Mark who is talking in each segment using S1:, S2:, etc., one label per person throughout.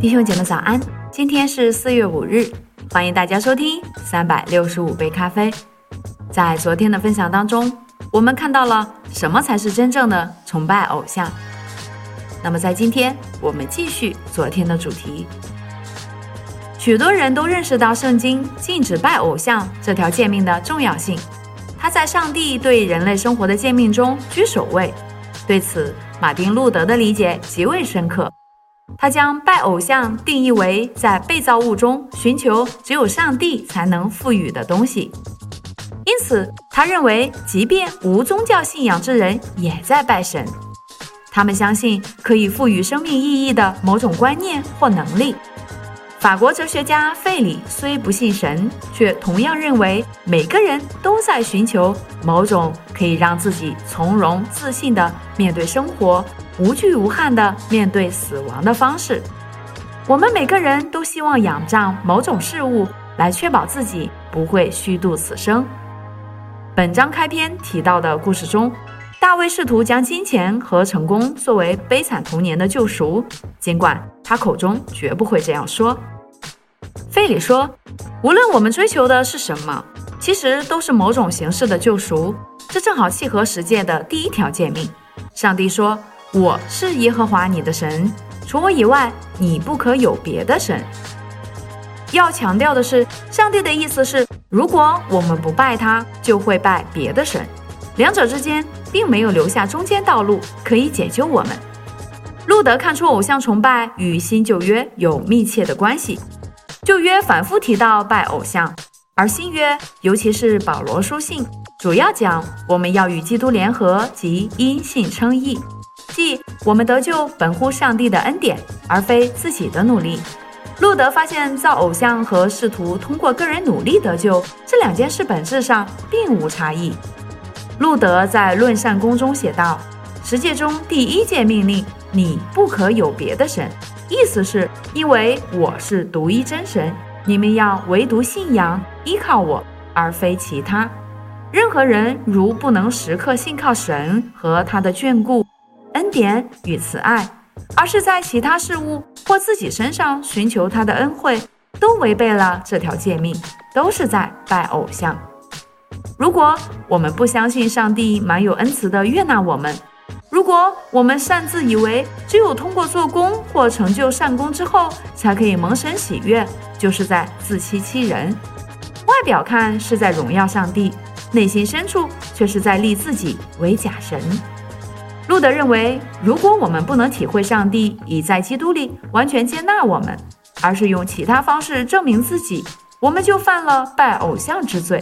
S1: 弟兄姐妹早安，今天是四月五日，欢迎大家收听三百六十五杯咖啡。在昨天的分享当中，我们看到了什么才是真正的崇拜偶像。那么在今天，我们继续昨天的主题。许多人都认识到圣经禁止拜偶像这条诫命的重要性，它在上帝对人类生活的诫命中居首位。对此，马丁·路德的理解极为深刻。他将拜偶像定义为在被造物中寻求只有上帝才能赋予的东西，因此他认为，即便无宗教信仰之人也在拜神，他们相信可以赋予生命意义的某种观念或能力。法国哲学家费里虽不信神，却同样认为每个人都在寻求某种可以让自己从容自信地面对生活。无惧无憾地面对死亡的方式，我们每个人都希望仰仗某种事物来确保自己不会虚度此生。本章开篇提到的故事中，大卫试图将金钱和成功作为悲惨童年的救赎，尽管他口中绝不会这样说。费里说：“无论我们追求的是什么，其实都是某种形式的救赎。这正好契合十诫的第一条诫命。上帝说。”我是耶和华你的神，除我以外，你不可有别的神。要强调的是，上帝的意思是，如果我们不拜他，就会拜别的神。两者之间并没有留下中间道路可以解救我们。路德看出偶像崇拜与新旧约有密切的关系。旧约反复提到拜偶像，而新约，尤其是保罗书信，主要讲我们要与基督联合及因信称义。即我们得救本乎上帝的恩典，而非自己的努力。路德发现造偶像和试图通过个人努力得救这两件事本质上并无差异。路德在《论善功》中写道：“十诫中第一诫命令，你不可有别的神。意思是，因为我是独一真神，你们要唯独信仰依靠我，而非其他。任何人如不能时刻信靠神和他的眷顾。”恩典与慈爱，而是在其他事物或自己身上寻求他的恩惠，都违背了这条诫命，都是在拜偶像。如果我们不相信上帝满有恩慈的悦纳我们，如果我们擅自以为只有通过做工或成就善功之后才可以蒙神喜悦，就是在自欺欺人。外表看是在荣耀上帝，内心深处却是在立自己为假神。路德认为，如果我们不能体会上帝已在基督里完全接纳我们，而是用其他方式证明自己，我们就犯了拜偶像之罪。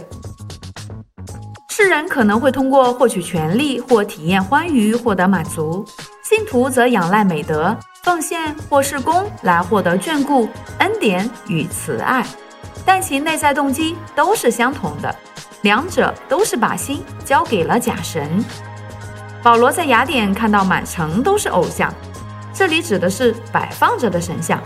S1: 世人可能会通过获取权利或体验欢愉获得满足，信徒则仰赖美德、奉献或是功来获得眷顾、恩典与慈爱，但其内在动机都是相同的，两者都是把心交给了假神。保罗在雅典看到满城都是偶像，这里指的是摆放着的神像。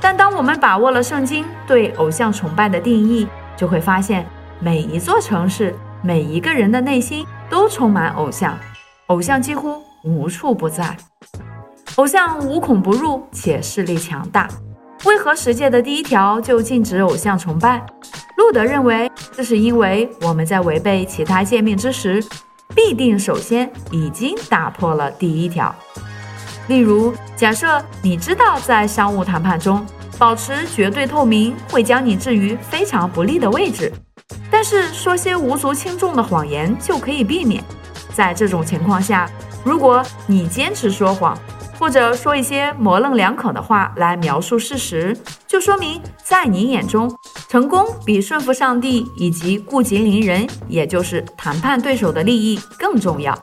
S1: 但当我们把握了圣经对偶像崇拜的定义，就会发现每一座城市、每一个人的内心都充满偶像，偶像几乎无处不在。偶像无孔不入且势力强大，为何十诫的第一条就禁止偶像崇拜？路德认为，这是因为我们在违背其他诫命之时。必定首先已经打破了第一条。例如，假设你知道在商务谈判中保持绝对透明会将你置于非常不利的位置，但是说些无足轻重的谎言就可以避免。在这种情况下，如果你坚持说谎，或者说一些模棱两可的话来描述事实，就说明在你眼中，成功比顺服上帝以及顾及邻人，也就是谈判对手的利益更重要。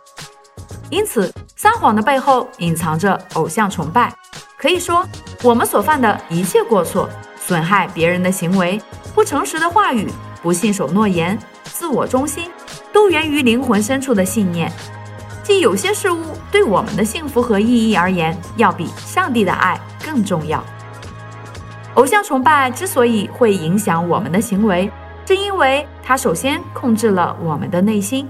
S1: 因此，撒谎的背后隐藏着偶像崇拜。可以说，我们所犯的一切过错、损害别人的行为、不诚实的话语、不信守诺言、自我中心，都源于灵魂深处的信念。即有些事物对我们的幸福和意义而言，要比上帝的爱更重要。偶像崇拜之所以会影响我们的行为，是因为它首先控制了我们的内心。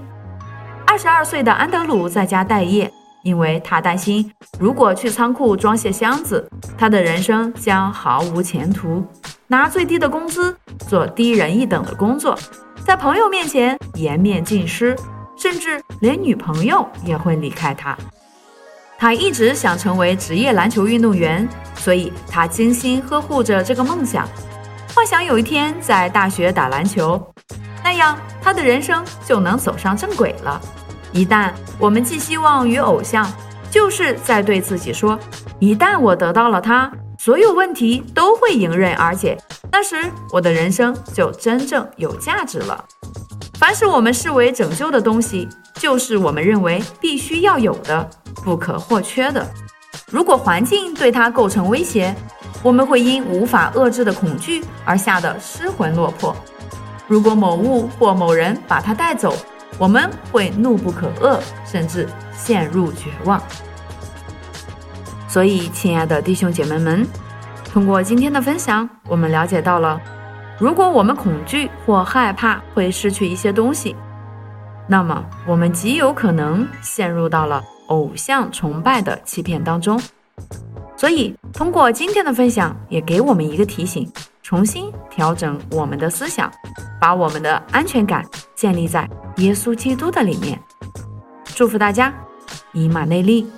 S1: 二十二岁的安德鲁在家待业，因为他担心，如果去仓库装卸箱子，他的人生将毫无前途，拿最低的工资，做低人一等的工作，在朋友面前颜面尽失，甚至连女朋友也会离开他。他一直想成为职业篮球运动员，所以他精心呵护着这个梦想，幻想有一天在大学打篮球，那样他的人生就能走上正轨了。一旦我们寄希望于偶像，就是在对自己说：一旦我得到了他，所有问题都会迎刃而解。那时我的人生就真正有价值了。凡是我们视为拯救的东西，就是我们认为必须要有的、不可或缺的。如果环境对它构成威胁，我们会因无法遏制的恐惧而吓得失魂落魄。如果某物或某人把它带走，我们会怒不可遏，甚至陷入绝望。所以，亲爱的弟兄姐妹们，通过今天的分享，我们了解到了，如果我们恐惧或害怕会失去一些东西，那么我们极有可能陷入到了偶像崇拜的欺骗当中。所以，通过今天的分享，也给我们一个提醒：重新调整我们的思想，把我们的安全感建立在。耶稣基督的里面，祝福大家，以马内利。